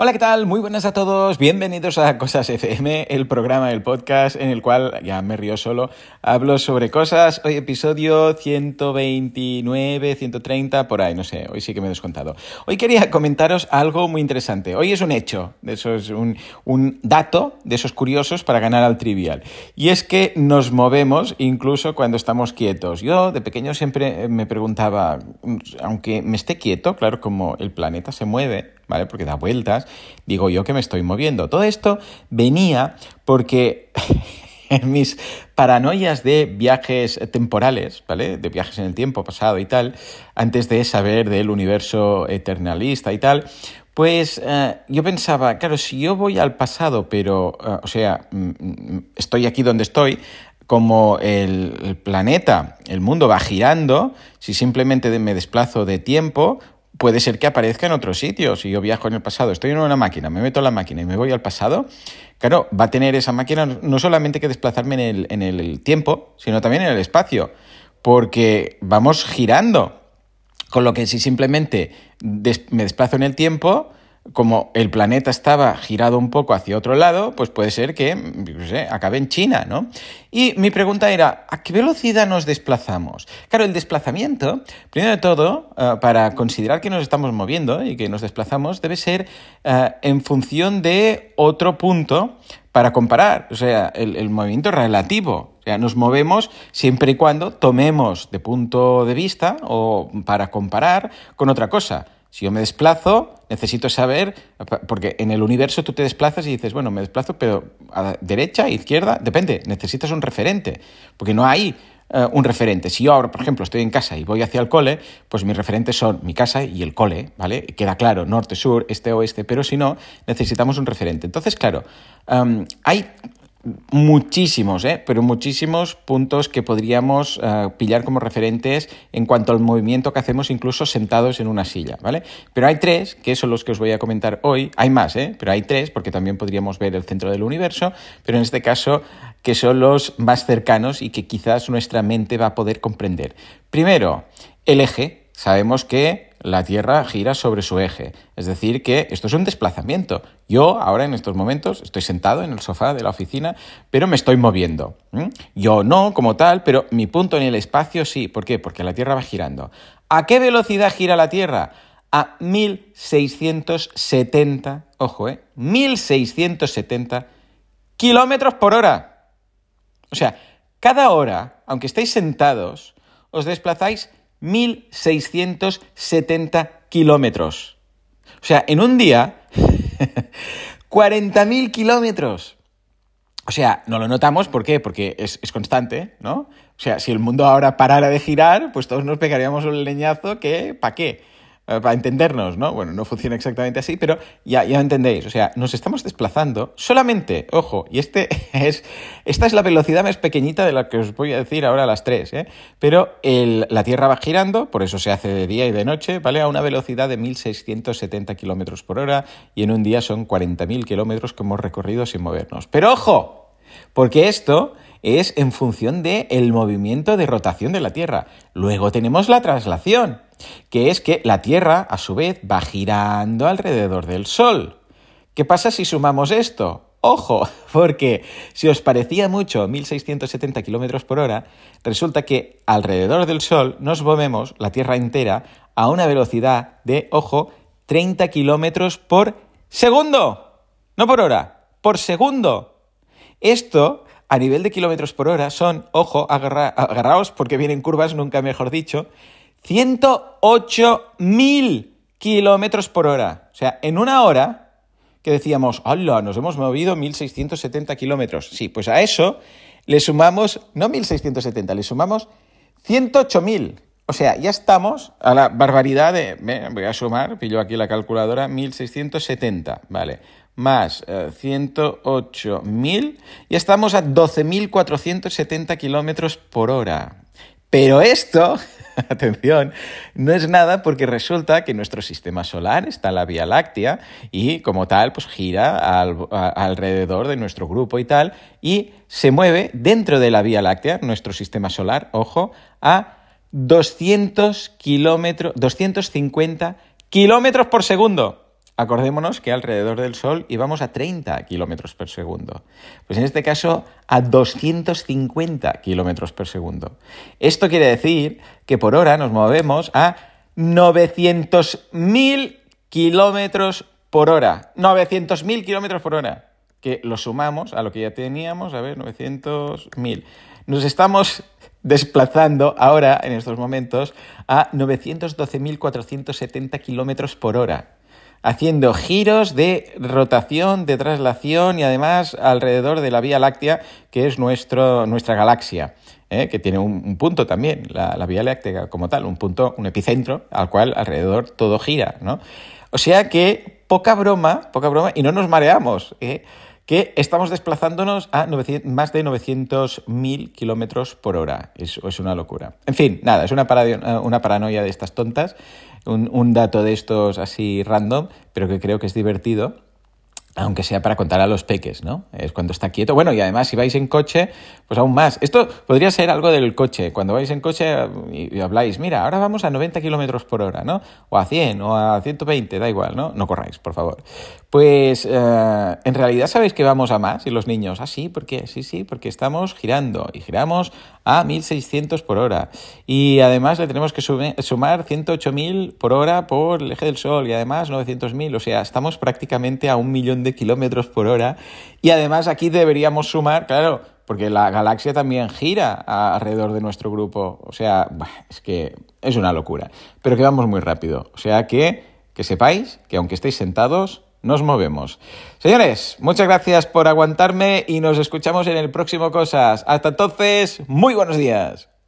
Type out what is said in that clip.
Hola, ¿qué tal? Muy buenas a todos. Bienvenidos a Cosas FM, el programa del podcast en el cual, ya me río solo, hablo sobre cosas. Hoy episodio 129, 130, por ahí, no sé, hoy sí que me he descontado. Hoy quería comentaros algo muy interesante. Hoy es un hecho, de esos, un, un dato de esos curiosos para ganar al trivial. Y es que nos movemos incluso cuando estamos quietos. Yo de pequeño siempre me preguntaba, aunque me esté quieto, claro, como el planeta se mueve, ¿vale? Porque da vueltas, digo yo que me estoy moviendo. Todo esto venía porque en mis paranoias de viajes temporales, ¿vale? De viajes en el tiempo pasado y tal, antes de saber del universo eternalista y tal, pues eh, yo pensaba, claro, si yo voy al pasado, pero, eh, o sea, mm, mm, estoy aquí donde estoy, como el, el, planeta, el mundo va girando, si simplemente me desplazo de tiempo, puede ser que aparezca en otro sitio. Si yo viajo en el pasado, estoy en una máquina, me meto en la máquina y me voy al pasado, claro, va a tener esa máquina no solamente que desplazarme en el, tiempo, sino también en el espacio, porque vamos girando. Con lo que si simplemente me desplazo en el tiempo, como el planeta estaba girado un poco hacia otro lado, pues puede ser que, acabe en China, ¿no? Y mi pregunta era, ¿a qué velocidad nos desplazamos? Claro, el desplazamiento, primero de todo, uh, para considerar que nos estamos moviendo y que nos desplazamos, debe ser uh, en función de otro punto para comparar, o sea, el, el movimiento relativo. O sea, nos movemos siempre y cuando tomemos de punto de vista o para comparar con otra cosa. Si yo me desplazo, necesito saber, porque en el universo tú te desplazas y dices, bueno, me desplazo, pero a derecha, izquierda, depende, necesitas un referente, porque no hay uh, un referente. Si yo ahora, por ejemplo, estoy en casa y voy hacia el cole, pues mis referentes son mi casa y el cole, ¿vale? Queda claro, norte, sur, este, oeste, pero si no, necesitamos un referente. Entonces, claro, um, hay muchísimos, ¿eh? pero muchísimos puntos que podríamos uh, pillar como referentes en cuanto al movimiento que hacemos incluso sentados en una silla, ¿vale? Pero hay tres, que son los que os voy a comentar hoy. Hay más, ¿eh? Pero hay tres, porque también podríamos ver el centro del universo, pero en este caso que son los más cercanos y que quizás nuestra mente va a poder comprender. Primero, el eje. Sabemos que la Tierra gira sobre su eje. Es decir, que esto es un desplazamiento. Yo ahora en estos momentos estoy sentado en el sofá de la oficina, pero me estoy moviendo. Yo no como tal, pero mi punto en el espacio sí. ¿Por qué? Porque la Tierra va girando. ¿A qué velocidad gira la Tierra? A 1670, ojo, ¿eh? 1670 kilómetros por hora. O sea, cada hora, aunque estéis sentados, os desplazáis 1.670 kilómetros. O sea, en un día, 40.000 kilómetros. O sea, no lo notamos, ¿por qué? Porque es, es, constante, ¿no? O sea, si el mundo ahora parara de girar, pues todos nos pegaríamos un leñazo que, ¿para qué? Para entendernos, ¿no? Bueno, no funciona exactamente así, pero ya, ya entendéis. O sea, nos estamos desplazando solamente, ojo, y este es, esta es la velocidad más pequeñita de la que os voy a decir ahora a las tres, ¿eh? Pero la Tierra va girando, por eso se hace de día y de noche, ¿vale? A una velocidad de 1.670 kilómetros por hora y en un día son 40.000 kilómetros que hemos recorrido sin movernos. Pero ojo, porque esto es en función del el movimiento de rotación de la Tierra. Luego tenemos la traslación que es que la Tierra, a su vez, va girando alrededor del Sol. ¿Qué pasa si sumamos esto? Ojo, porque si os parecía mucho 1670 kilómetros por hora, resulta que alrededor del Sol nos movemos la Tierra entera a una velocidad de, ojo, 30 kilómetros por segundo. No por hora, por segundo. Esto, a nivel de kilómetros por hora, son, ojo, agarra, agarraos porque vienen curvas, nunca mejor dicho, 108.000 kilómetros por hora. O sea, en una hora que decíamos, hola, nos hemos movido 1.670 kilómetros. Sí, pues a eso le sumamos, no 1.670, le sumamos 108.000. O sea, ya estamos a la barbaridad de, voy a sumar, pillo aquí la calculadora, 1.670, ¿vale? Más eh, 108.000, ya estamos a 12.470 kilómetros por hora. Pero esto, atención, no es nada porque resulta que nuestro sistema solar está en la Vía Láctea y como tal, pues gira alrededor de nuestro grupo y tal, y se mueve dentro de la Vía Láctea, nuestro sistema solar, ojo, a 200 kilómetros, 250 kilómetros por segundo. Acordémonos que alrededor del Sol íbamos a 30 kilómetros por segundo. Pues en este caso a 250 kilómetros por segundo. Esto quiere decir que por hora nos movemos a 900.000 kilómetros por hora. 900.000 kilómetros por hora. Que lo sumamos a lo que ya teníamos, a ver, 900.000. Nos estamos desplazando ahora, en estos momentos, a 912.470 kilómetros por hora, haciendo giros de rotación, de traslación y además alrededor de la Vía Láctea, que es nuestro, nuestra galaxia. ¿eh? que tiene un, punto también, la, Vía Láctea como tal, un punto, un epicentro al cual alrededor todo gira, ¿no? O sea que poca broma, poca broma, y no nos mareamos. ¿eh? que estamos desplazándonos a más de 900.000 kilómetros por hora. Es, es, una locura. En fin, nada, es una, una paranoia de estas tontas, un, un dato de estos así random, pero que creo que es divertido aunque sea para contar a los peques, ¿no? Es cuando está quieto. Bueno, y además si vais en coche, pues aún más. Esto podría ser algo del coche. Cuando vais en coche y, habláis, mira, ahora vamos a 90 kilómetros por hora, ¿no? O a 100 o a 120, da igual, ¿no? No corráis, por favor. Pues eh, en realidad sabéis que vamos a más y los niños, ah, sí, ¿por qué? Sí, sí, porque estamos girando y giramos a 1600 por hora. Y además le tenemos que sumar 108.000 por hora por el eje del Sol y además 900.000. O sea, estamos prácticamente a un millón kilómetros por hora. Y además aquí deberíamos sumar, claro, porque la galaxia también gira alrededor de nuestro grupo. O sea, es que es una locura. Pero que vamos muy rápido. O sea que, que sepáis que aunque estéis sentados, nos movemos. Señores, muchas gracias por aguantarme y nos escuchamos en el próximo Cosas. Hasta entonces, muy buenos días.